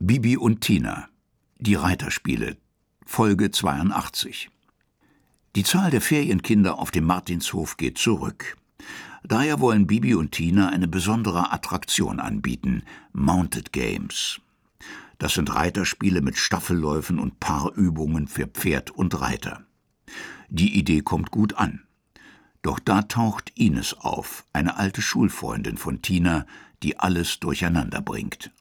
Bibi und Tina Die Reiterspiele Folge 82 Die Zahl der Ferienkinder auf dem Martinshof geht zurück. Daher wollen Bibi und Tina eine besondere Attraktion anbieten: Mounted Games. Das sind Reiterspiele mit Staffelläufen und Paarübungen für Pferd und Reiter. Die Idee kommt gut an. Doch da taucht Ines auf, eine alte Schulfreundin von Tina, die alles durcheinander bringt.